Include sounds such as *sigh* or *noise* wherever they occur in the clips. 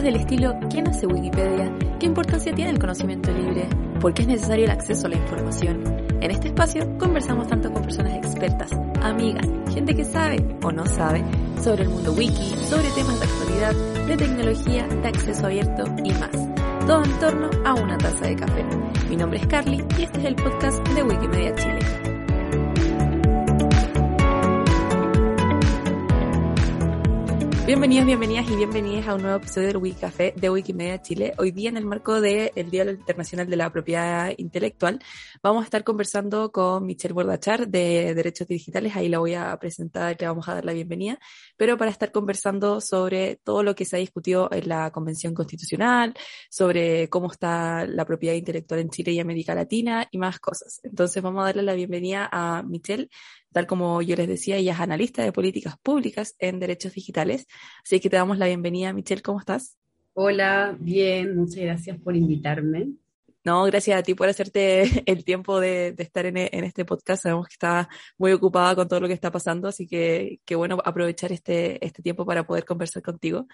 Preguntas del estilo ¿quién hace Wikipedia? ¿Qué importancia tiene el conocimiento libre? ¿Por qué es necesario el acceso a la información? En este espacio conversamos tanto con personas expertas, amigas, gente que sabe o no sabe sobre el mundo wiki, sobre temas de actualidad, de tecnología, de acceso abierto y más. Todo en torno a una taza de café. Mi nombre es Carly y este es el podcast de Wikimedia Chile. Bienvenidos, bienvenidas y bienvenidas a un nuevo episodio del Wikicafé de Wikimedia Chile. Hoy día en el marco del Día Internacional de la Propiedad Intelectual vamos a estar conversando con Michelle Bordachar de Derechos Digitales, ahí la voy a presentar, le vamos a dar la bienvenida, pero para estar conversando sobre todo lo que se ha discutido en la Convención Constitucional, sobre cómo está la propiedad intelectual en Chile y América Latina y más cosas. Entonces vamos a darle la bienvenida a Michelle Tal como yo les decía, ella es analista de políticas públicas en derechos digitales. Así que te damos la bienvenida, Michelle, ¿cómo estás? Hola, bien, muchas gracias por invitarme. No, gracias a ti por hacerte *laughs* el tiempo de, estar en, este podcast. Sabemos que estás muy ocupada con todo lo que está pasando, así que qué bueno aprovechar este, este tiempo para poder conversar contigo.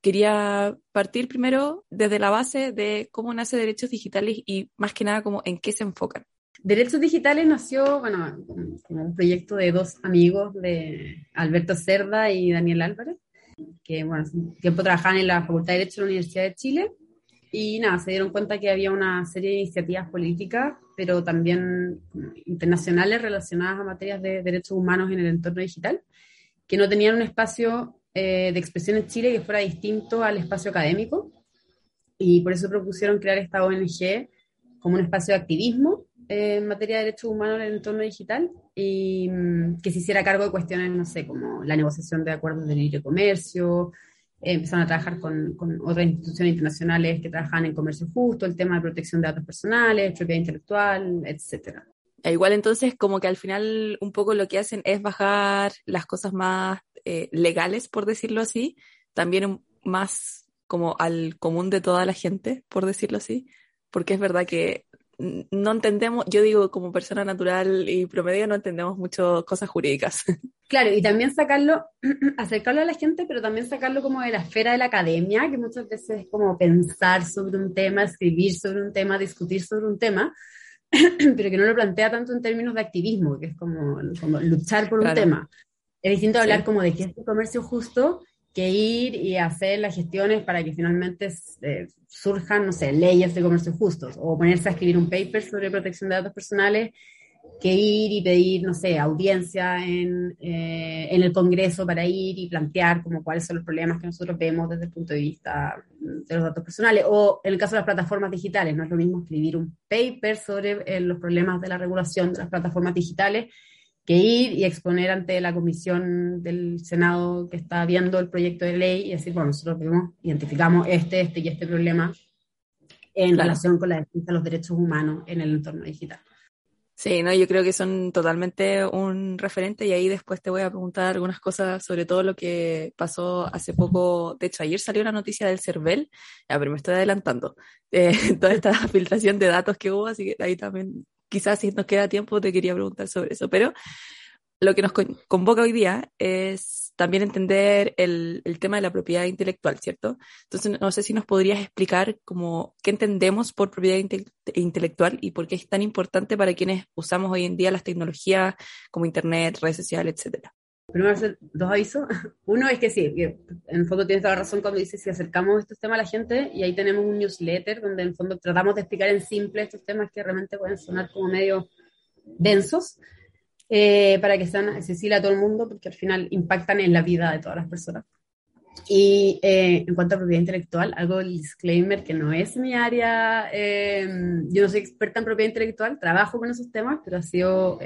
Quería partir primero desde la base de cómo nace Derechos Digitales y más que nada como en qué se enfocan. Derechos Digitales nació, bueno, como un proyecto de dos amigos, de Alberto Cerda y Daniel Álvarez, que, bueno, tiempo trabajaban en la Facultad de Derecho de la Universidad de Chile, y nada, se dieron cuenta que había una serie de iniciativas políticas, pero también internacionales relacionadas a materias de derechos humanos en el entorno digital, que no tenían un espacio eh, de expresión en Chile que fuera distinto al espacio académico, y por eso propusieron crear esta ONG como un espacio de activismo en materia de derechos humanos en el entorno digital y mm, que se hiciera cargo de cuestiones, no sé, como la negociación de acuerdos de libre comercio, eh, empezaron a trabajar con, con, otras instituciones internacionales que trabajan en comercio justo, el tema de protección de datos personales, propiedad intelectual, etcétera. E igual entonces como que al final un poco lo que hacen es bajar las cosas más eh, legales, por decirlo así, también más como al común de toda la gente, por decirlo así, porque es verdad que no entendemos, yo digo como persona natural y promedio, no entendemos mucho cosas jurídicas. *laughs* Claro, y también sacarlo, *clears throat* acercarlo a la gente, pero también sacarlo como de la esfera de la academia, que muchas veces es como pensar sobre un tema, escribir sobre un tema, discutir sobre un tema, *clears throat* pero que no lo plantea tanto en términos de activismo, que es como, como luchar por un tema. Es distinto hablar como de qué es el comercio justo que ir y hacer las gestiones para que finalmente eh, surjan, no sé, leyes de comercio justos o ponerse a escribir un paper sobre protección de datos personales que ir y pedir, no sé, audiencia en, eh, en el Congreso para ir y plantear como cuáles son los problemas que nosotros vemos desde el punto de vista de los datos personales. O en el caso de las plataformas digitales, no es lo mismo escribir un paper sobre eh, los problemas de la regulación de las plataformas digitales que ir y exponer ante la comisión del Senado que está viendo el proyecto de ley y decir, bueno, nosotros identificamos este, este y este problema en relación con la defensa de los derechos humanos en el entorno digital. Sí, no, yo creo que son totalmente un referente y ahí después te voy a preguntar algunas cosas sobre todo lo que pasó hace poco. De hecho, ayer salió una noticia del CERVEL, ya, pero me estoy adelantando, eh, *laughs* toda esta filtración de datos que hubo, así que ahí también quizás si nos queda tiempo te quería preguntar sobre eso, pero lo que nos convoca hoy día es también entender el, tema de la propiedad intelectual, ¿cierto? Entonces, no sé si nos podrías explicar cómo, qué entendemos por propiedad intelectual y por qué es tan importante para quienes usamos hoy en día las tecnologías como Internet, redes sociales, etcétera. Primero, hacer dos avisos. *laughs* Uno es que sí, que en el fondo tienes toda la razón cuando dices si acercamos estos temas a la gente y ahí tenemos un newsletter donde en el fondo tratamos de explicar en simple estos temas que realmente pueden sonar como medio densos eh, para que sean accesibles a todo el mundo porque al final impactan en la vida de todas las personas. Y eh, en cuanto a propiedad intelectual, algo del disclaimer que no es mi área, eh, yo no soy experta en propiedad intelectual, trabajo con esos temas, pero ha sido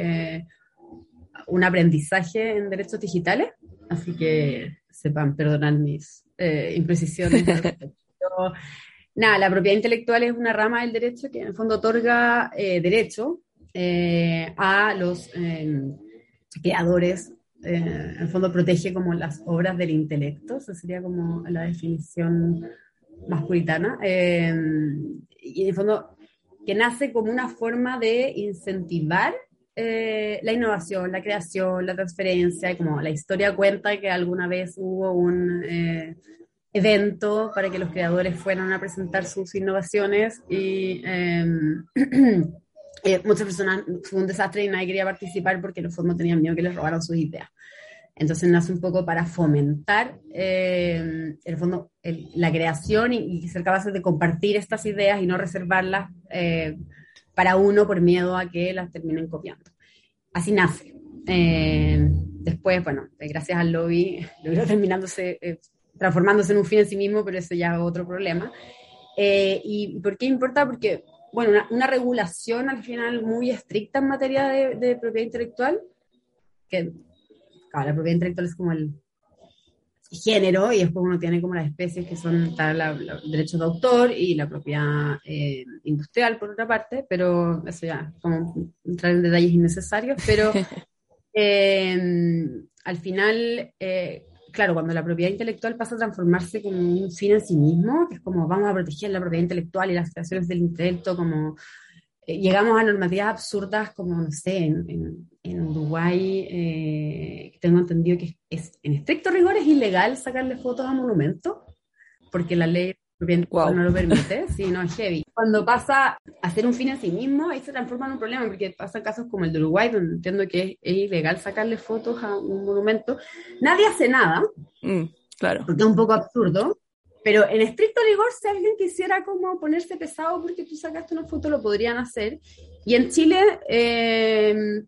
un aprendizaje en derechos digitales, así que sepan perdonar mis eh, imprecisiones. *laughs* nada, la propiedad intelectual es una rama del derecho que en el fondo otorga eh, derecho eh, a los em, creadores, en el fondo protege como las obras del intelecto, esa sería como la definición más puritana, em, y en el fondo que nace como una forma de incentivar eh, la innovación, la creación, la transferencia, como la historia cuenta que alguna vez hubo un, eh, evento para que los creadores fueran a presentar sus innovaciones y em, *clears throat* eh, muchas personas fue un desastre y nadie quería participar porque los fondos tenían miedo que les robaran sus ideas. Entonces nace un poco para fomentar eh, el fondo, la creación y, ser capaces de compartir estas ideas y no reservarlas para uno por miedo a que las terminen copiando. Así nace. Eh, después, bueno, gracias al lobby, *laughs* logró terminándose, transformándose en un fin en sí mismo, pero eso ya es otro problema. ¿Y por qué importa? Porque, bueno, una, regulación al final muy estricta en materia de, de propiedad intelectual, que la propiedad intelectual es como el género y después uno tiene como las especies que son los derechos de autor y la propiedad eh, industrial por otra parte, pero eso ya, como entrar en detalles innecesarios, pero *laughs* eh, al final, eh, claro, cuando la propiedad intelectual pasa a transformarse como un fin en sí mismo, que es como vamos a proteger la propiedad intelectual y las creaciones del intelecto como eh, llegamos a normativas absurdas como, no sé, en, en, Uruguay, eh, tengo entendido que es, en estricto rigor es ilegal sacarle fotos a monumentos, porque la ley no lo permite, sí, no es heavy. Cuando pasa a ser un fin en sí mismo, ahí se transforma en un problema, porque pasan casos como el de Uruguay, donde entiendo que es, ilegal sacarle fotos a un monumento. Nadie hace nada, mm, claro. porque es un poco absurdo, pero en estricto rigor, si alguien quisiera como ponerse pesado porque tú sacaste una foto, lo podrían hacer. Y en Chile, em,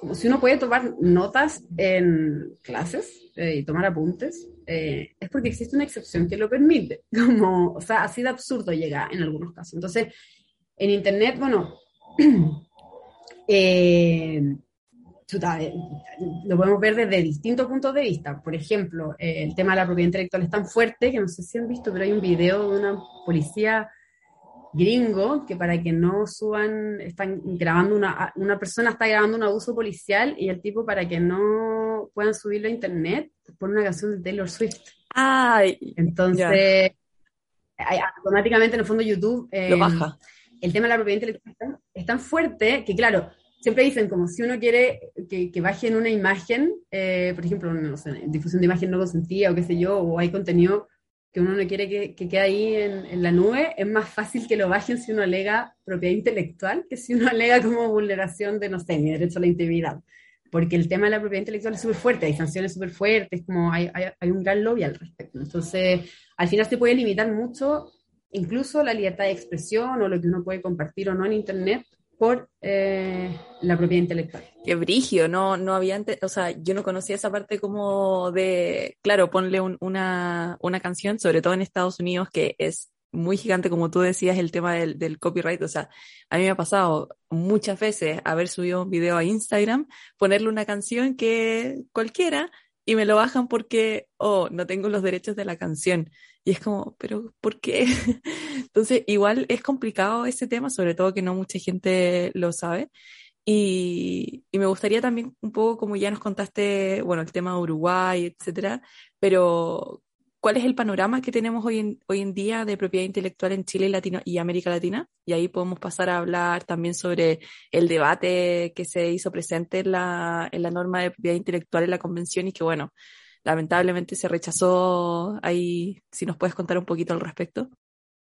como si uno puede tomar notas en clases eh, y tomar apuntes, eh, es porque existe una excepción que lo permite. *laughs* Como, o sea, así de absurdo llega en algunos casos. Entonces, en Internet, bueno, *clears throat* eh, eh, lo podemos ver desde distintos puntos de vista. Por ejemplo, eh, el tema de la propiedad intelectual es tan fuerte que no sé si han visto, pero hay un video de una policía gringo que para que no suban, están grabando una, una persona está grabando un abuso policial y el tipo para que no puedan subirlo a internet pone una canción de Taylor Swift. Ay, Entonces, automáticamente en el fondo YouTube lo eh, baja. El tema de la propiedad intelectual es tan fuerte que, claro, siempre dicen como si uno quiere que, que bajen una imagen, eh, por ejemplo, no sé, difusión de imagen no consentida o qué sé yo, o hay contenido que uno no quiere que, que quede ahí en, en, la nube, es más fácil que lo bajen si uno alega propiedad intelectual que si uno *laughs* alega como vulneración de, no sé, mi derecho a la intimidad. Porque el tema de la propiedad intelectual es súper fuerte, hay sanciones súper fuertes, como hay, hay, hay un gran lobby al respecto. Entonces, al final se puede limitar mucho incluso la libertad de expresión o lo que uno puede compartir o no en Internet por eh, la propiedad intelectual. Qué brigio, no, no había antes, o sea, yo no conocía esa parte como de, claro, ponle una, una canción, sobre todo en Estados Unidos, que es muy gigante, como tú decías, el tema del, del, copyright. O sea, a mí me ha pasado muchas veces haber subido un video a Instagram, ponerle una canción que cualquiera y me lo bajan porque, oh, no tengo los derechos de la canción. Y es como, pero ¿por qué? *laughs* Entonces, igual es complicado ese tema, sobre todo que no mucha gente lo sabe. Y, y, me gustaría también un poco, como ya nos contaste, bueno, el tema de Uruguay, etcétera, pero ¿cuál es el panorama que tenemos hoy en, hoy en día de propiedad intelectual en Chile y, Latino, y América Latina? Y ahí podemos pasar a hablar también sobre el debate que se hizo presente en la, en la norma de propiedad intelectual en la convención y que, bueno, lamentablemente se rechazó. Ahí, si nos puedes contar un poquito al respecto.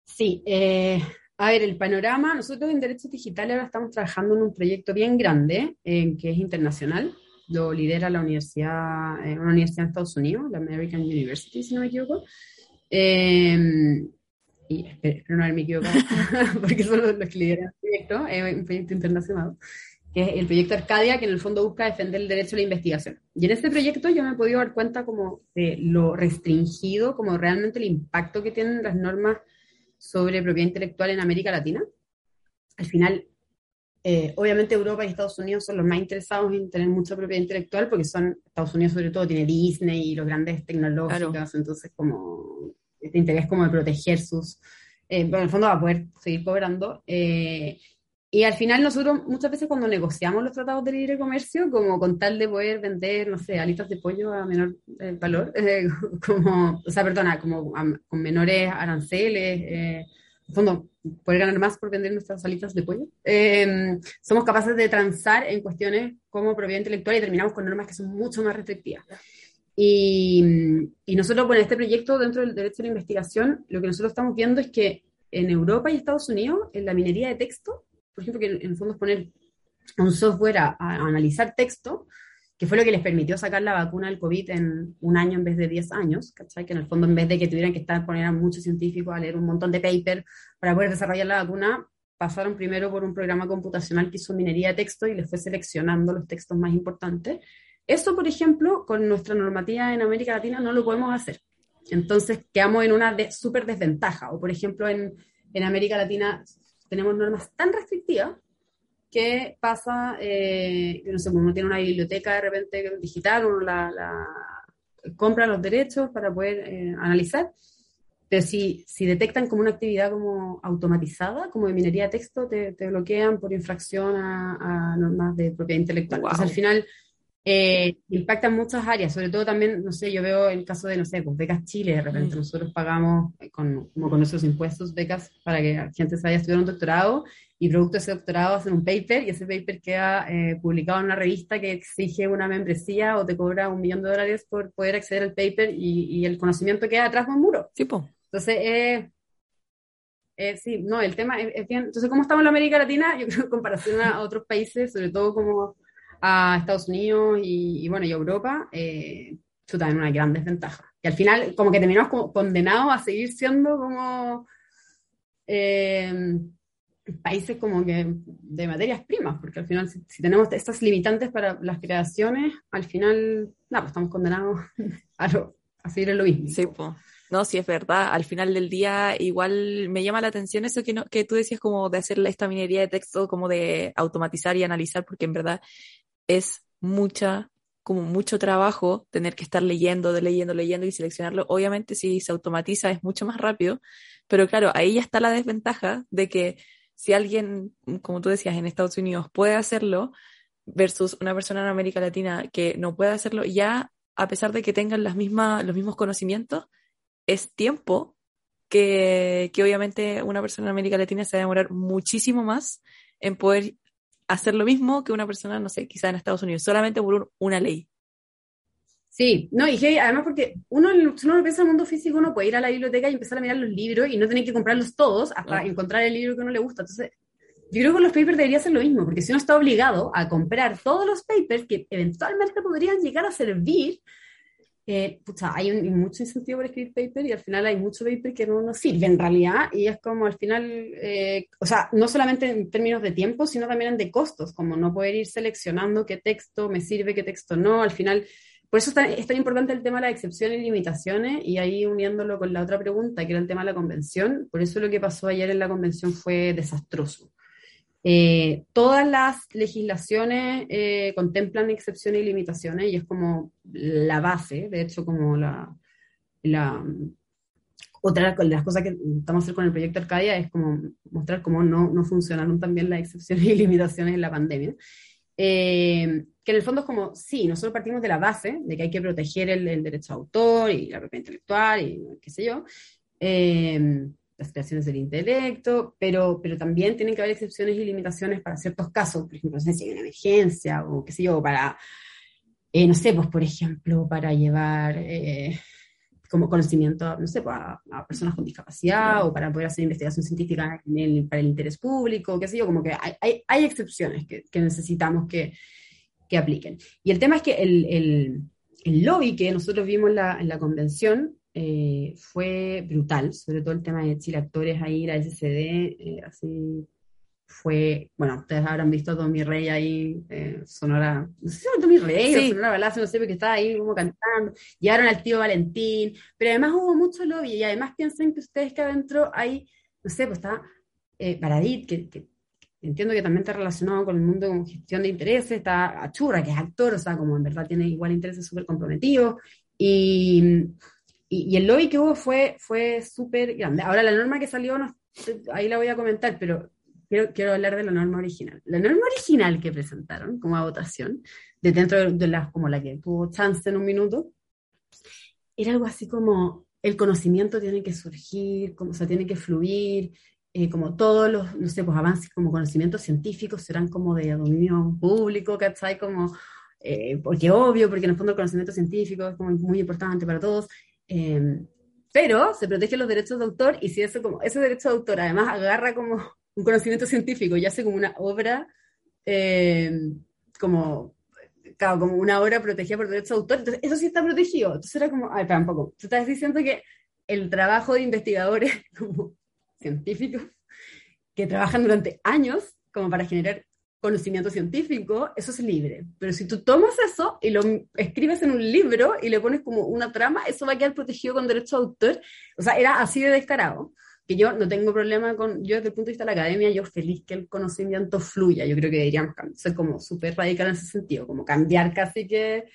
Sí, eh, a ver, el panorama, nosotros en Derechos Digitales ahora estamos trabajando en un proyecto bien grande, eh, que es internacional, lo lidera la universidad, eh, una universidad en Estados Unidos, la American University, si no me equivoco. Eh, y espero, no haberme equivocado, *laughs* porque son los, que lideran el proyecto, es un proyecto internacional, que es el proyecto Arcadia, que en el fondo busca defender el derecho a la investigación. Y en este proyecto yo me he podido dar cuenta como de lo restringido, como realmente el impacto que tienen las normas sobre propiedad intelectual en América Latina. Al final, eh, obviamente Europa y Estados Unidos son los más interesados en tener mucha propiedad intelectual porque son, Estados Unidos sobre todo tiene Disney y los grandes tecnológicos, entonces como este interés como de proteger sus, eh, bueno, en el fondo va a poder seguir cobrando. Eh, y al final nosotros muchas veces cuando negociamos los tratados de libre comercio, como con tal de poder vender, no sé, alitas de pollo a menor valor, *laughs* como, o sea, perdona, como con menores aranceles, en fondo, poder ganar más por vender nuestras alitas de pollo. Eh, somos capaces de transar en cuestiones como propiedad intelectual y terminamos con normas que son mucho más restrictivas. Y, y nosotros, bueno, este proyecto dentro del derecho a la investigación, lo que nosotros estamos viendo es que en Europa y Estados Unidos, en la minería de texto, por ejemplo, que en, el fondo es poner un software a, a, analizar texto, que fue lo que les permitió sacar la vacuna del COVID en un año en vez de 10 años, ¿cachai? Que en el fondo, en vez de que tuvieran que estar poner a muchos científicos a leer un montón de paper para poder desarrollar la vacuna, pasaron primero por un programa computacional que hizo minería de texto y les fue seleccionando los textos más importantes. Eso, por ejemplo, con nuestra normativa en América Latina no lo podemos hacer. Entonces quedamos en una de, súper desventaja. O, por ejemplo, en, en, América Latina tenemos normas tan restrictivas que pasa, eh, no sé, pues, uno tiene una biblioteca de repente digital, uno la, la compra los derechos para poder eh, analizar, pero si, si detectan como una actividad como automatizada, como de minería de texto, te, te bloquean por infracción a, a, normas de propiedad intelectual. Wow. Entonces, al final, eh, impactan muchas áreas, sobre todo también, no sé, yo veo el caso de, no sé, pues becas Chile, de repente mm. nosotros pagamos con, como con nuestros impuestos becas para que la gente se vaya a estudiar un doctorado y producto de ese doctorado hacen un paper y ese paper queda eh, publicado en una revista que exige una membresía o te cobra un millón de dólares por poder acceder al paper y, y el conocimiento queda atrás de un muro. Sí, po. Entonces, eh, eh, sí, no, el tema es, es, bien. Entonces, ¿cómo estamos en la América Latina? *laughs* Yo creo que en comparación a otros países, sobre todo como a Estados Unidos y, bueno, y Europa, eh, chuta, en una gran desventaja. Y al final, como que terminamos condenados a seguir siendo como eh, países como que de materias primas, porque al final, si, si, tenemos estas limitantes para las creaciones, al final, nada, pues estamos condenados a, lo, a seguir en lo mismo. Sí, pues. No, sí es verdad. Al final del día, igual me llama la atención eso que, no, que tú decías como de hacer esta minería de texto, como de automatizar y analizar, porque en verdad es mucha, como mucho trabajo tener que estar leyendo, de leyendo, leyendo y seleccionarlo. Obviamente si se automatiza es mucho más rápido, pero claro, ahí ya está la desventaja de que si alguien, como tú decías, en Estados Unidos puede hacerlo versus una persona en América Latina que no puede hacerlo, ya a pesar de que tengan las los mismos conocimientos, es tiempo que, que, obviamente una persona en América Latina se va a demorar muchísimo más en poder hacer lo mismo que una persona, no sé, quizá en Estados Unidos, solamente por un, una ley. Sí, no, y que además porque uno, si uno piensa en el mundo físico, uno puede ir a la biblioteca y empezar a mirar los libros y no tener que comprarlos todos hasta encontrar el libro que uno le gusta. Entonces, yo creo que los papers debería ser lo mismo, porque si uno está obligado a comprar todos los papers que eventualmente podrían llegar a servir, eh, pucha, hay un, mucho incentivo por escribir paper y al final hay mucho paper que no nos sirve en realidad y es como al final, eh, o sea, no solamente en términos de tiempo, sino también de costos, como no poder ir seleccionando qué texto me sirve, qué texto no, al final, por eso es tan, es tan importante el tema de la excepción y limitaciones y ahí uniéndolo con la otra pregunta, que era el tema de la convención, por eso lo que pasó ayer en la convención fue desastroso. Eh, todas las legislaciones eh, contemplan excepciones y limitaciones y es como la base, de hecho como la, la otra de las cosas que estamos a hacer con el proyecto Arcadia es como mostrar cómo no, no funcionaron también las excepciones y limitaciones en la pandemia. Eh, que en el fondo es como, sí, nosotros partimos de la base de que hay que proteger el, el derecho de autor y la propiedad intelectual y qué sé yo, eh, las creaciones del intelecto, pero, pero también tienen que haber excepciones y limitaciones para ciertos casos, por ejemplo, no sé si hay una emergencia o qué sé yo, para, eh, no sé, pues por ejemplo, para llevar eh, como conocimiento, no sé, pues, a, a, personas con discapacidad o para poder hacer investigación científica el, para el interés público, qué sé yo, como que hay, hay, hay excepciones que, que, necesitamos que, que apliquen. Y el tema es que el, el, el lobby que nosotros vimos en la, en la convención eh, fue brutal, sobre todo el tema de Chile Actores ahí, la SCD, eh, así fue, bueno, ustedes habrán visto a Tommy Rey ahí, eh, Sonora, no sé si era Tommy Rey sí. o Sonora Balazo, no sé, porque estaba ahí como cantando, llegaron al tío Valentín, pero además hubo mucho lobby y además piensen que ustedes que adentro hay, no sé, pues está eh, Paradit, que, que entiendo que también está relacionado con el mundo de gestión de intereses, está Achurra, que es actor, o sea, como en verdad tiene igual intereses súper comprometidos, y y, y, el lobby que hubo fue, fue súper grande. Ahora, la norma que salió, no, ahí la voy a comentar, pero quiero, quiero hablar de la norma original. La norma original que presentaron como a votación, de dentro de, de las, como la que tuvo chance en un minuto, era algo así como el conocimiento tiene que surgir, como, o sea, tiene que fluir, eh, como todos los, no sé, pues avances como conocimientos científicos serán como de dominio público, ¿cachai? Como eh, porque obvio, porque en el fondo el conocimiento científico es como muy importante para todos. Eh, pero se protegen los derechos de autor y si eso como, ese derecho de autor además agarra como un conocimiento científico y hace como una obra, eh, como, claro, como una obra protegida por derechos de autor, entonces eso sí está protegido. Entonces era como, ay, espera un poco, tú estás diciendo que el trabajo de investigadores *laughs* como científicos que trabajan durante años como para generar conocimiento científico, eso es libre. Pero si tú tomas eso y lo escribes en un libro y le pones como una trama, eso va a quedar protegido con derecho de autor. O sea, era así de descarado. Que yo no tengo problema con, yo desde el punto de vista de la academia, yo feliz que el conocimiento fluya. Yo creo que deberíamos ser como súper radical en ese sentido, como cambiar casi que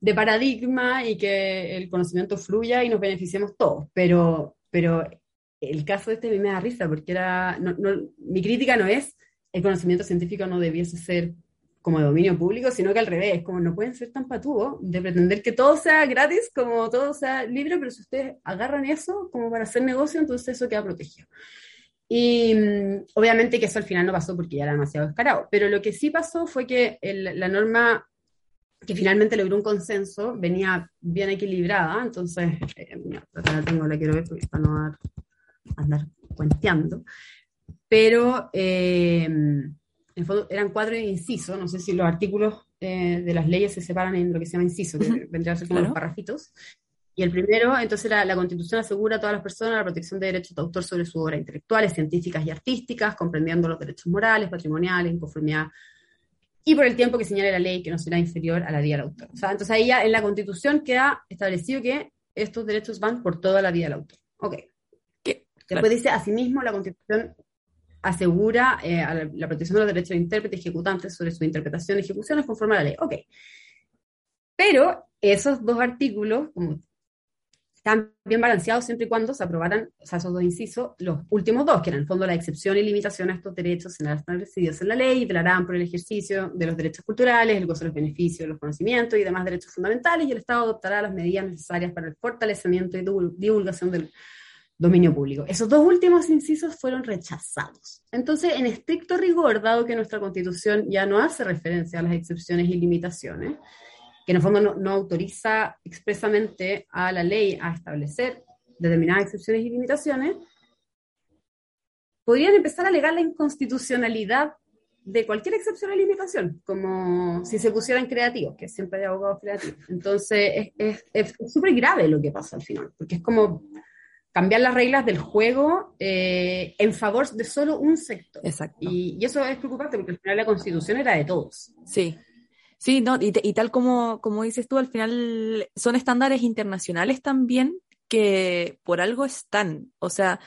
de paradigma y que el conocimiento fluya y nos beneficiemos todos. Pero, pero el caso de este me da risa porque era, no, no, mi crítica no es el conocimiento científico no debiese ser como de dominio público, sino que al revés, como no pueden ser tan patúos de pretender que todo sea gratis, como todo sea libre, pero si ustedes agarran eso como para hacer negocio, entonces eso queda protegido. Y mm, obviamente que eso al final no pasó porque ya era demasiado descarado, pero lo que sí pasó fue que la norma que finalmente logró un consenso venía bien equilibrada, entonces, eh, la tengo, la quiero ver porque para no dar, andar cuenteando, pero eh, en fondo eran cuatro incisos, no sé si los artículos eh, de las leyes se separan en lo que se llama inciso, que vendría a ser como los parrafitos. Y el primero, entonces, era la Constitución asegura a todas las personas la protección de derechos de autor sobre sus obras intelectuales, científicas y artísticas, comprendiendo los derechos morales, patrimoniales, en conformidad y por el tiempo que señale la ley que no será inferior a la vida del autor. O sea, entonces ahí ya en la Constitución queda establecido que estos derechos van por toda la vida del autor. Ok. Después dice, asimismo, la Constitución asegura eh, la, protección de los derechos de intérprete y ejecutante sobre su interpretación y ejecuciones conforme a la ley. Ok. Pero esos dos artículos, como están bien balanceados siempre y cuando se aprobaran, o sea, esos dos incisos, los últimos dos, que en el fondo la excepción y limitación a estos derechos serán establecidos en la ley y velarán por el ejercicio de los derechos culturales, el gozo de los beneficios, los conocimientos y demás derechos fundamentales, y el Estado adoptará las medidas necesarias para el fortalecimiento y divulgación del dominio público. Esos dos últimos incisos fueron rechazados. Entonces, en estricto rigor, dado que nuestra constitución ya no hace referencia a las excepciones y limitaciones, que en el fondo no, autoriza expresamente a la ley a establecer determinadas excepciones y limitaciones, podrían empezar a alegar la inconstitucionalidad de cualquier excepción o limitación, como si se pusieran creativos, que siempre hay abogados creativos. Entonces, es súper grave lo que pasa al final, porque es como cambiar las reglas del juego eh, en favor de solo un sector. Exacto. Y, eso es preocupante porque al final la constitución era de todos. Sí. Sí, no, y, y, tal como, como dices tú, al final son estándares internacionales también que por algo están. O sea,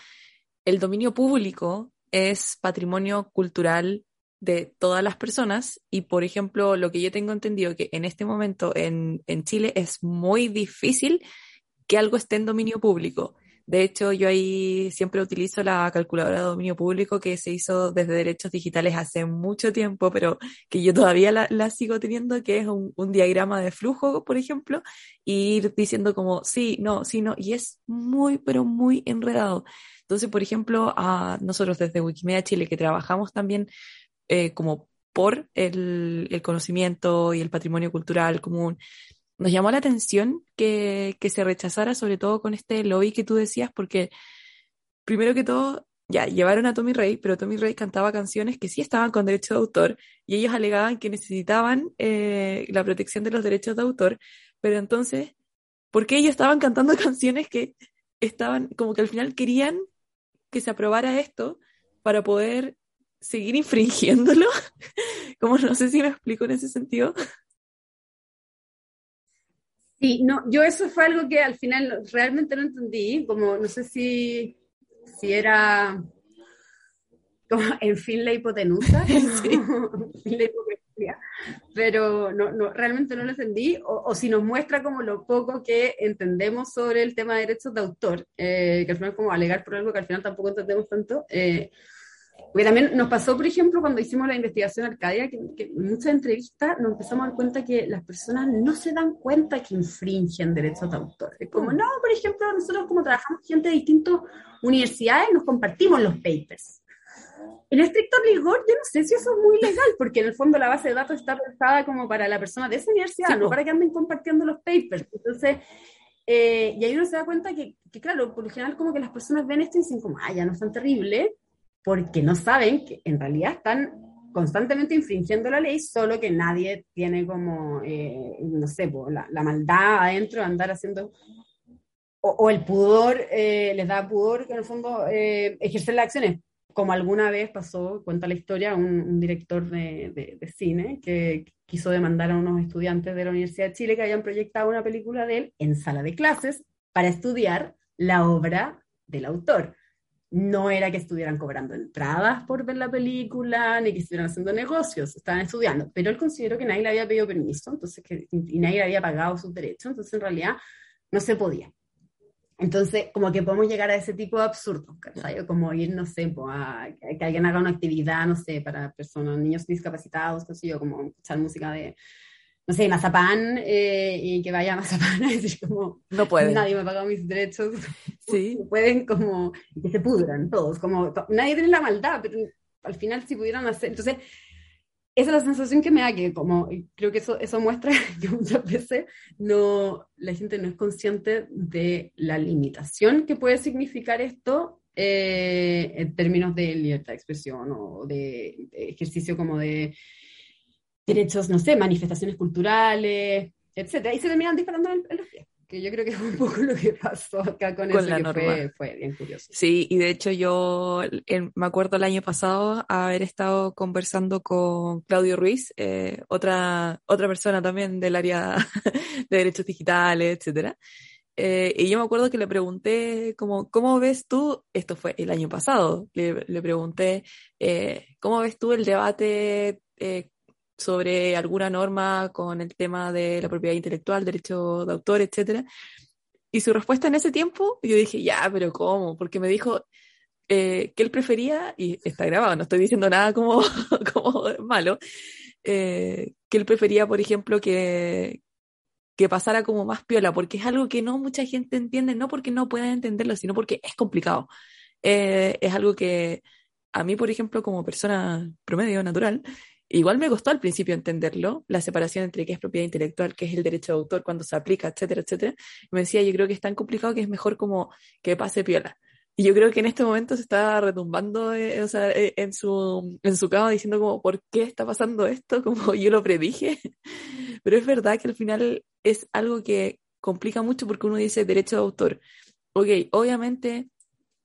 el dominio público es patrimonio cultural de todas las personas y, por ejemplo, lo que yo tengo entendido que en este momento en, en Chile es muy difícil que algo esté en dominio público. De hecho, yo ahí siempre utilizo la calculadora de dominio público que se hizo desde derechos digitales hace mucho tiempo, pero que yo todavía la, sigo teniendo, que es un, diagrama de flujo, por ejemplo, y ir diciendo como sí, no, sí, no, y es muy, pero muy enredado. Entonces, por ejemplo, a nosotros desde Wikimedia Chile, que trabajamos también eh, como por el, el, conocimiento y el patrimonio cultural común, nos llamó la atención que, que, se rechazara, sobre todo con este lobby que tú decías, porque primero que todo, ya llevaron a Tommy Rey, pero Tommy Rey cantaba canciones que sí estaban con derecho de autor y ellos alegaban que necesitaban eh, la protección de los derechos de autor, pero entonces, ¿por qué ellos estaban cantando *laughs* canciones que estaban como que al final querían que se aprobara esto para poder seguir infringiéndolo? *laughs* como no sé si me explico en ese sentido. Sí, no, yo eso fue algo que al final realmente no entendí, como no sé si, si era como en fin la hipotenusa, *laughs* *laughs* pero no, no, realmente no lo entendí, o, si nos muestra como lo poco que entendemos sobre el tema de derechos de autor, eh, que al final es como alegar por algo que al final tampoco entendemos tanto. Eh, porque también nos pasó, por ejemplo, cuando hicimos la investigación Arcadia, que, en muchas entrevistas nos empezamos a dar cuenta que las personas no se dan cuenta que infringen derechos de autor. Es como, no, por ejemplo, nosotros como trabajamos gente de distintas universidades, nos compartimos los papers. En estricto rigor, yo no sé si eso es muy legal, porque en el fondo la base de datos está pensada como para la persona de esa universidad, no para que anden compartiendo los papers. Entonces, eh, y ahí uno se da cuenta que, que, claro, por lo general como que las personas ven esto y dicen como, ah, ya no es tan terrible, porque no saben que en realidad están constantemente infringiendo la ley, solo que nadie tiene como, eh, no sé, la, la, maldad adentro de andar haciendo, o, o el pudor, eh, les da pudor que en el fondo eh, ejercer las acciones, como alguna vez pasó, cuenta la historia, un, un director de, de, de, cine que quiso demandar a unos estudiantes de la Universidad de Chile que habían proyectado una película de él en sala de clases para estudiar la obra del autor no era que estuvieran cobrando entradas por ver la película, ni que estuvieran haciendo negocios, estaban estudiando, pero él consideró que nadie le había pedido permiso, entonces que, y nadie le había pagado sus derechos, entonces en realidad no se podía. Entonces, como que podemos llegar a ese tipo de absurdo, ¿cachai? Como ir, no sé, que alguien haga una actividad, no sé, para personas, niños discapacitados, qué sé yo, como escuchar música de, no sé, Mazapán, eh, y que vaya a Mazapán *laughs* a decir como, no pueden. nadie me ha pagado mis derechos, sí. *laughs* pueden como, que se pudran todos, como, nadie tiene la maldad, pero al final si pudieran hacer, entonces, esa es la sensación que me da, que como, creo que eso, eso muestra *laughs* que muchas veces no, la gente no es consciente de la limitación que puede significar esto eh, en términos de libertad de expresión o de, de ejercicio como de derechos, no sé, manifestaciones culturales, etcétera, y se terminan disparando en, los pies. Que yo creo que fue un poco lo que pasó acá con, con eso, que fue, fue, bien curioso. Sí, y de hecho yo el, me acuerdo el año pasado haber estado conversando con Claudio Ruiz, eh, otra, otra persona también del área *laughs* de derechos digitales, etcétera. Eh, y yo me acuerdo que le pregunté, como, ¿cómo ves tú? Esto fue el año pasado. Le, le pregunté, eh, ¿cómo ves tú el debate eh, sobre alguna norma con el tema de la propiedad intelectual, derecho de autor, etcétera. Y su respuesta en ese tiempo, yo dije, ya, pero ¿cómo? Porque me dijo eh, que él prefería, y está grabado, no estoy diciendo nada como, *laughs* como malo, eh, que él prefería, por ejemplo, que, que pasara como más piola, porque es algo que no mucha gente entiende, no porque no puedan entenderlo, sino porque es complicado. Eh, es algo que a mí, por ejemplo, como persona promedio natural, Igual me costó al principio entenderlo, la separación entre qué es propiedad intelectual, qué es el derecho de autor, cuando se aplica, etcétera, etcétera. me decía, yo creo que es tan complicado que es mejor como que pase piola. Y yo creo que en este momento se está retumbando eh, o sea, eh, en, su, en su cama diciendo como, ¿por qué está pasando esto? *laughs* Como yo lo predije. Pero es verdad que al final es algo que complica mucho porque uno dice derecho de autor. Ok, obviamente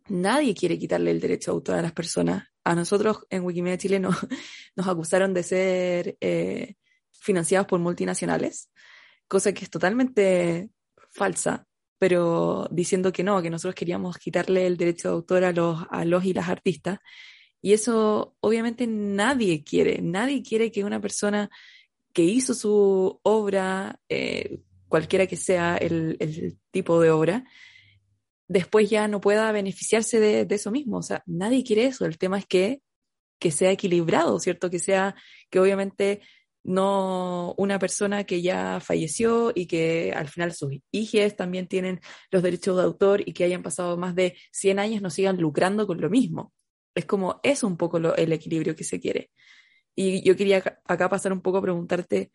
nadie quiere quitarle el derecho de autor a las personas a nosotros en Wikimedia Chile nos, *laughs* nos acusaron de ser eh, financiados por multinacionales, cosa que es totalmente falsa, pero diciendo que no, que nosotros queríamos quitarle el derecho de autor a los, a los y las artistas. Y eso obviamente nadie quiere, nadie quiere que una persona que hizo su obra, eh, cualquiera que sea el, el tipo de obra, después ya no pueda beneficiarse de, eso mismo. O sea, nadie quiere eso. El tema es que, que sea equilibrado, ¿cierto? Que sea, que obviamente no una persona que ya falleció y que al final sus hijos también tienen los derechos de autor y que hayan pasado más de 100 años no sigan lucrando con lo mismo. Es como, es un poco el equilibrio que se quiere. Y yo quería acá pasar un poco a preguntarte,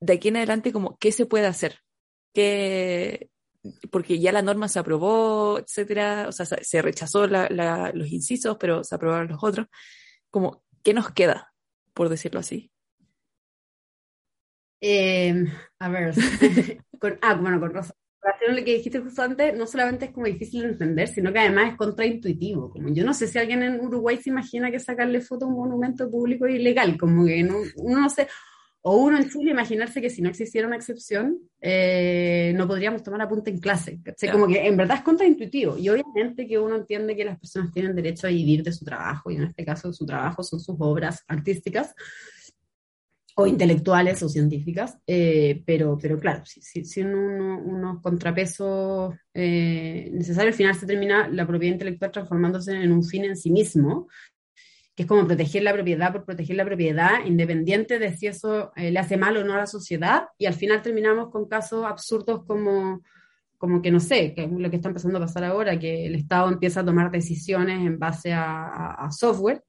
de aquí en adelante, como, ¿qué se puede hacer? ¿Qué, porque ya la norma se aprobó, etcétera, o sea, se rechazó la, la, los incisos, pero se aprobaron los otros. Como, ¿qué nos queda, por decirlo así? Eh, a ver, *laughs* con, ah, bueno, con a lo que dijiste justo antes, no solamente es como difícil de entender, sino que además es contraintuitivo. Como yo no sé si alguien en Uruguay se imagina que sacarle foto a un monumento público es ilegal, como que no, uno no sé, o uno en Chile imaginarse que si no existiera una excepción, eh, no podríamos tomar apunte en clase. ¿cachai? Como que en verdad es contraintuitivo. Y obviamente que uno entiende que las personas tienen derecho a vivir de su trabajo, y en este caso su trabajo son sus obras artísticas, o intelectuales o científicas, eh, pero, pero claro, si, si, si uno, unos contrapesos eh, necesarios, al final se termina la propiedad intelectual transformándose en un fin en sí mismo, que es como proteger la propiedad por proteger la propiedad, independiente de si eso eh, le hace mal o no a la sociedad, y al final terminamos con casos absurdos como, como que no sé, que es lo que está empezando a pasar ahora, que el Estado empieza a tomar decisiones en base a, software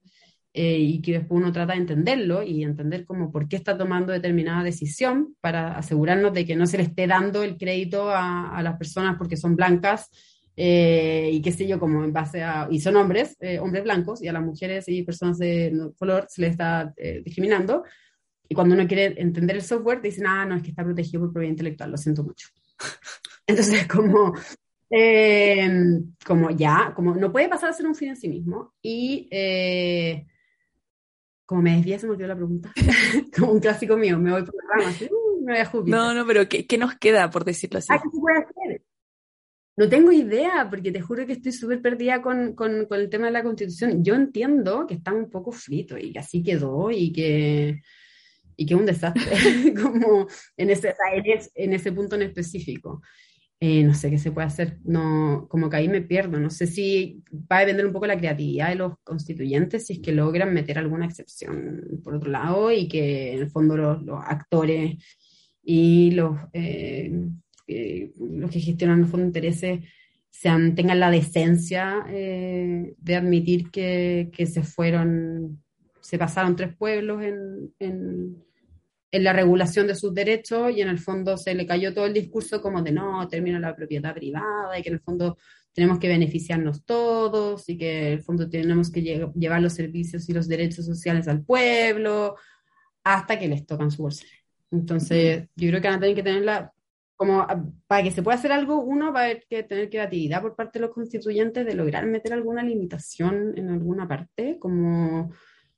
eh, y que después uno trata de entenderlo y entender como por qué está tomando determinada decisión para asegurarnos de que no se le esté dando el crédito a las personas porque son blancas eh, y qué sé yo, como en base a, y son hombres, eh, hombres blancos, y a las mujeres y personas de color se les está eh, discriminando. Y cuando uno quiere entender el software, dicen, ah, no, es que está protegido por propiedad intelectual, lo siento mucho. *laughs* Entonces, como, como ya, como no puede pasar a ser un fin en sí mismo. Y como me desvía, se me olvidó la pregunta. *laughs* como un clásico mío, me voy por la rama, uh, me voy a Júpiter. No, no, pero ¿qué, ¿qué, nos queda, por decirlo así? Ah, ¿qué se puede hacer? No tengo idea, porque te juro que estoy súper perdida con, con, el tema de la constitución. Yo entiendo que está un poco frito y que así quedó y que, y que es un desastre, *laughs* como en ese, en ese punto en específico. Eh, no sé qué se puede hacer, no, como que ahí me pierdo, no sé si va a depender un poco la creatividad de los constituyentes, si es que logran meter alguna excepción por otro lado y que en el fondo los, los actores y los... Eh, los que gestionan los fondos de intereses sean, tengan la decencia eh, de admitir que, que, se fueron, se pasaron tres pueblos en, en, la regulación de sus derechos y en el fondo se le cayó todo el discurso como de no, termina la propiedad privada y que en el fondo tenemos que beneficiarnos todos y que en el fondo tenemos que llevar los servicios y los derechos sociales al pueblo hasta que les tocan su bolsillo. Entonces, yo creo que van a tener que tener la como ah, para que se pueda hacer algo, uno va a haber que tener creatividad por parte de los constituyentes de lograr meter alguna limitación en alguna parte, como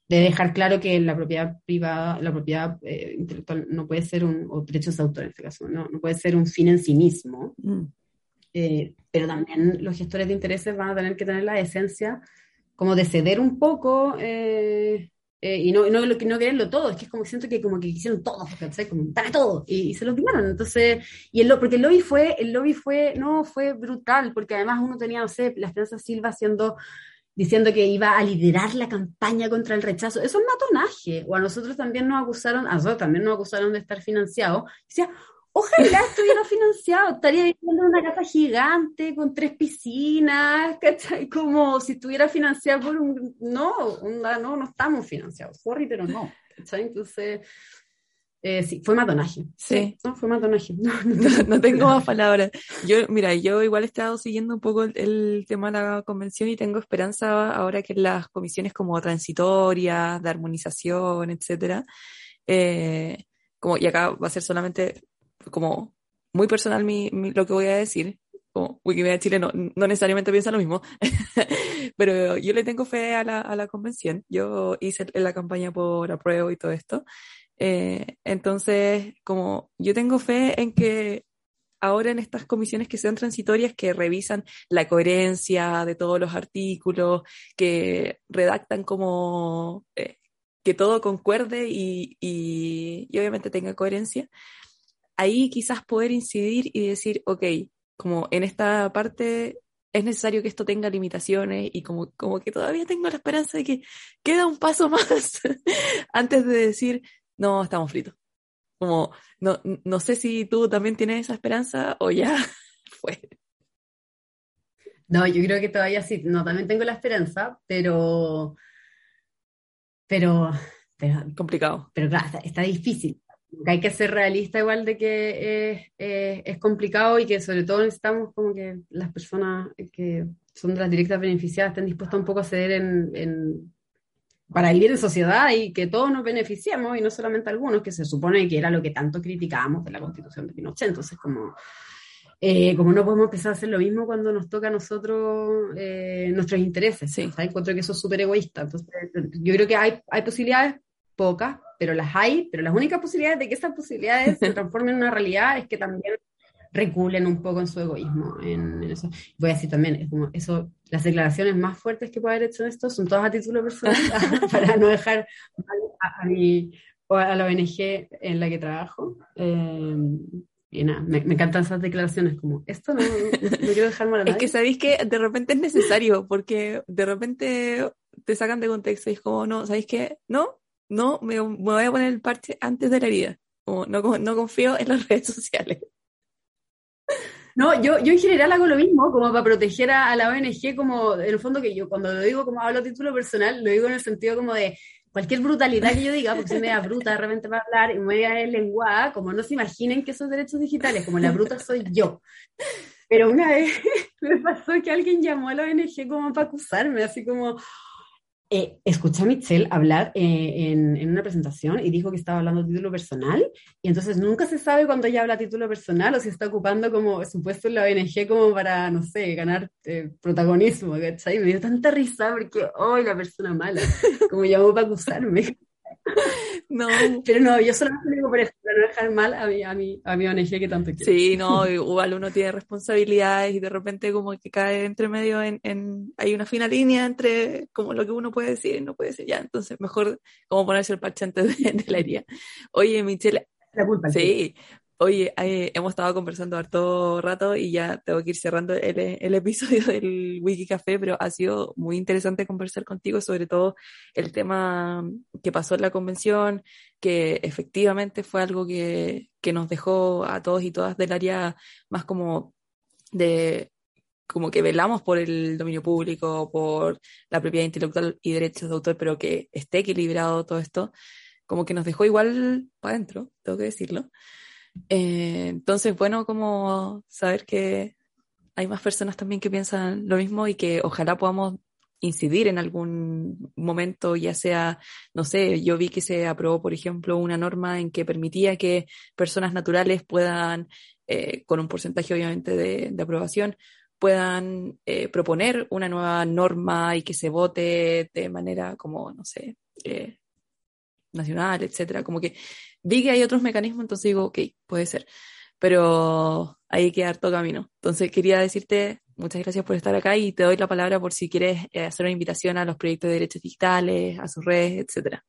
de dejar claro que la propiedad privada, la propiedad eh, intelectual no puede ser un, o derechos de autor en este caso, no, no puede ser un fin en sí mismo, mm. eh, pero también los gestores de intereses van a tener que tener la esencia como de ceder un poco eh, eh, y no, no, no quererlo todo, es que es como siento que como que quisieron todo, ¿cachai? Como dale todo, y, se lo quitaron. Entonces, y el, porque el lobby fue, el lobby fue, no, fue brutal, porque además uno tenía, no sé, la Esperanza Silva haciendo, diciendo que iba a liderar la campaña contra el rechazo. Eso es matonaje. O a nosotros también nos acusaron, a nosotros también nos acusaron de estar financiados. Decía, Ojalá estuviera financiado, estaría viviendo en una casa gigante con tres piscinas, ¿cachai? Como si estuviera financiado por un... No, no, no estamos financiados, sorry, pero no, ¿cachai? Entonces, eh, sí, fue matonaje. Sí. No, fue matonaje. *laughs* No, tengo más palabras. Yo, mira, yo igual he estado siguiendo un poco el, tema de la convención y tengo esperanza ahora que las comisiones como transitorias, de armonización, etcétera, eh, como, y acá va a ser solamente como muy personal mi, lo que voy a decir, como Wikimedia Chile no, no necesariamente piensa lo mismo, *laughs* pero yo le tengo fe a la, a la convención. Yo hice la campaña por apruebo y todo esto. Eh, entonces, como yo tengo fe en que ahora en estas comisiones que sean transitorias, que revisan la coherencia de todos los artículos, que redactan como eh, que todo concuerde y, y, y, obviamente tenga coherencia, ahí quizás poder incidir y decir, ok, como en esta parte es necesario que esto tenga limitaciones y como, como que todavía tengo la esperanza de que queda un paso *laughs* más antes de decir, no, estamos fritos. Como, no, no sé si tú también tienes esa esperanza o ya *laughs* fue. No, yo creo que todavía sí, no, también tengo la esperanza, pero, pero, pero complicado. Pero claro, está difícil hay que ser realista igual de que es, complicado y que sobre todo necesitamos como que las personas que son de las directas beneficiadas estén dispuestas un poco a ceder en, para vivir en sociedad y que todos nos beneficiemos y no solamente algunos, que se supone que era lo que tanto criticábamos de la constitución de Pinochet. Entonces, como, eh, como no podemos empezar a hacer lo mismo cuando nos toca a nosotros eh, nuestros intereses. Sí. Encuentro que eso es súper egoísta. Entonces, yo creo que hay, hay posibilidades pocas, pero las hay, pero las únicas posibilidades de que esas posibilidades se *laughs* transformen en una realidad es que también reculen un poco en su egoísmo. En, eso. Voy a decir también, es como eso, las declaraciones más fuertes que puede haber hecho esto son todas a título personal, *laughs* *laughs* para no dejar a, a, mi, o a la ONG en la que trabajo. Eh, y nada, me, me, encantan esas declaraciones como, esto no, no, quiero dejar mal a nadie. Es que sabéis que de repente es necesario, porque de repente te sacan de contexto y es como, no, ¿sabéis qué? No, no, me, voy a poner el parche antes de la herida. No, no confío en las *laughs* redes sociales. No, yo, yo en general hago lo mismo, como para proteger a, la ONG, como en el fondo que yo cuando lo digo como hablo a título personal, lo digo en el sentido como de cualquier brutalidad que yo diga, porque soy media bruta de repente para hablar y media lengua, como no se imaginen que son derechos digitales, como la bruta soy yo. Pero una vez *laughs* me pasó que alguien llamó a la ONG como para acusarme, así como, eh, escuché a Michelle hablar eh, en, una presentación y dijo que estaba hablando de título personal y entonces nunca se sabe cuando ella habla título personal o si está ocupando como su puesto en la ONG como para, no sé, ganar eh, protagonismo, ¿cachai? Me dio tanta risa porque, ¡ay, la persona mala! Como llamó para acusarme. No. Pero no, yo solamente digo por eso, para no dejar mal a mi, a mi, a mi ONG que tanto quiero. Sí, no, igual uno tiene responsabilidades y de repente como que cae entre medio en, en, hay una fina línea entre como lo que uno puede decir y no puede decir ya, entonces mejor como ponerse el parche antes de, la herida. Oye, Michelle, la culpa, sí, Oye, eh, hemos estado conversando harto rato y ya tengo que ir cerrando el, el, episodio *laughs* del Wiki Café, pero ha sido muy interesante conversar contigo, sobre todo el tema que pasó en la convención, que efectivamente fue algo que, que nos dejó a todos y todas del área más como de como que velamos por el dominio público, por la propiedad intelectual y derechos de autor, pero que esté equilibrado todo esto, como que nos dejó igual para adentro, tengo que decirlo. Eh, entonces, bueno, como saber que hay más personas también que piensan lo mismo y que ojalá podamos incidir en algún momento, ya sea, no sé, yo vi que se aprobó, por ejemplo, una norma en que permitía que personas naturales puedan, eh, con un porcentaje obviamente de, aprobación, puedan eh, proponer una nueva norma y que se vote de manera como, no sé, nacional, etcétera. Como que vi que hay otros mecanismos, entonces digo, ok, puede ser. Pero hay que dar todo camino. Entonces quería decirte muchas gracias por estar acá y te doy la palabra por si quieres eh, hacer una invitación a los proyectos de derechos digitales, a sus redes, etcétera.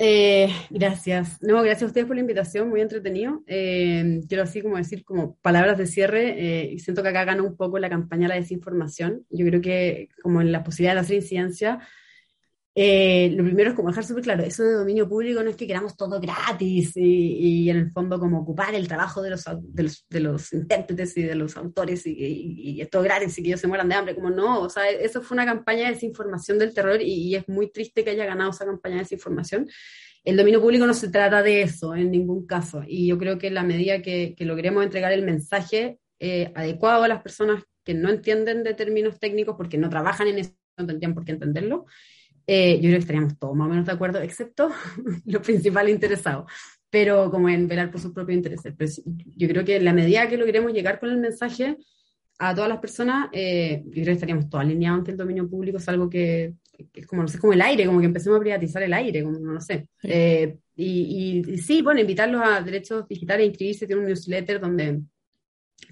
Eh, gracias. No, gracias a ustedes por la invitación, muy entretenido. Eh, quiero así como decir como palabras de cierre, y siento que acá gana un poco la campaña de la desinformación. Yo creo que como en la posibilidad de hacer incidencia, eh, lo primero es como dejar súper claro, eso de dominio público no es que queramos todo gratis y, y en el fondo como ocupar el trabajo de los, de los, de los intérpretes y de los autores y, y, y, todo gratis y que ellos se mueran de hambre, como no, o sea, eso fue una campaña de desinformación del terror y, es muy triste que haya ganado esa campaña de desinformación. El dominio público no se trata de eso en ningún caso y yo creo que la medida que, que logremos entregar el mensaje eh, adecuado a las personas que no entienden de términos técnicos porque no trabajan en eso, no tendrían por qué entenderlo, eh, yo creo que estaríamos todos más o menos de acuerdo, excepto *laughs* los principales interesados, pero como en velar por sus propios intereses. Pero yo creo que en la medida que logremos llegar con el mensaje a todas las personas, eh, yo creo que estaríamos todos alineados ante el dominio público, es algo que, es como, no sé, como el aire, como que empecemos a privatizar el aire, como no sé. Eh, y, y, sí, bueno, invitarlos a derechos digitales, inscribirse, tiene un newsletter donde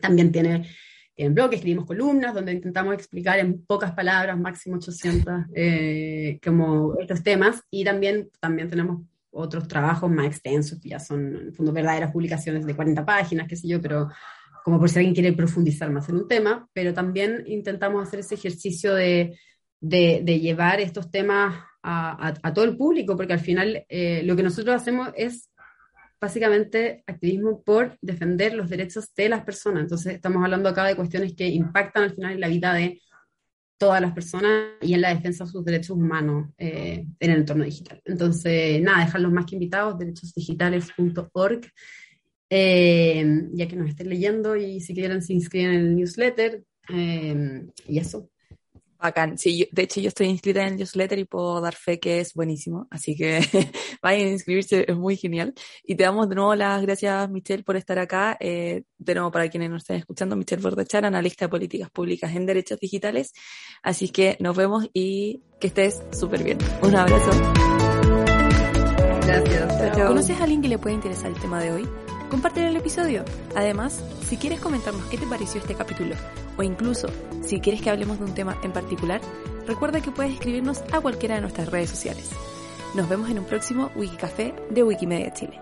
también tiene en blog, escribimos columnas donde intentamos explicar en pocas palabras, máximo 800, eh, como estos temas. Y también, también tenemos otros trabajos más extensos, que ya son, en fondo, verdaderas publicaciones de 40 páginas, qué sé yo, pero como por si alguien quiere profundizar más en un tema, pero también intentamos hacer ese ejercicio de, de, llevar estos temas a, a, a, todo el público, porque al final eh, lo que nosotros hacemos es básicamente activismo por defender los derechos de las personas. Entonces, estamos hablando acá de cuestiones que impactan al final en la vida de todas las personas y en la defensa de sus derechos humanos eh, en el entorno digital. Entonces, nada, dejarlos más que invitados, derechosdigitales.org, eh, ya que nos estén leyendo y si quieren se inscriben en el newsletter. Eh, y eso. Bacán. Sí, de hecho yo estoy inscrita en el newsletter y puedo dar fe que es buenísimo. Así que *laughs* vayan a inscribirse, es muy genial. Y te damos de nuevo las gracias, Michelle, por estar acá. Eh, de nuevo, para quienes nos estén escuchando, Michelle Bordechar, analista de políticas públicas en derechos digitales. Así que nos vemos y que estés súper bien. Un abrazo. Gracias. ¿Conoces a alguien que le pueda interesar el tema de hoy? Comparte el episodio. Además, si quieres comentarnos qué te pareció este capítulo, o incluso si quieres que hablemos de un tema en particular, recuerda que puedes escribirnos a cualquiera de nuestras redes sociales. Nos vemos en un próximo Wikicafé de Wikimedia Chile.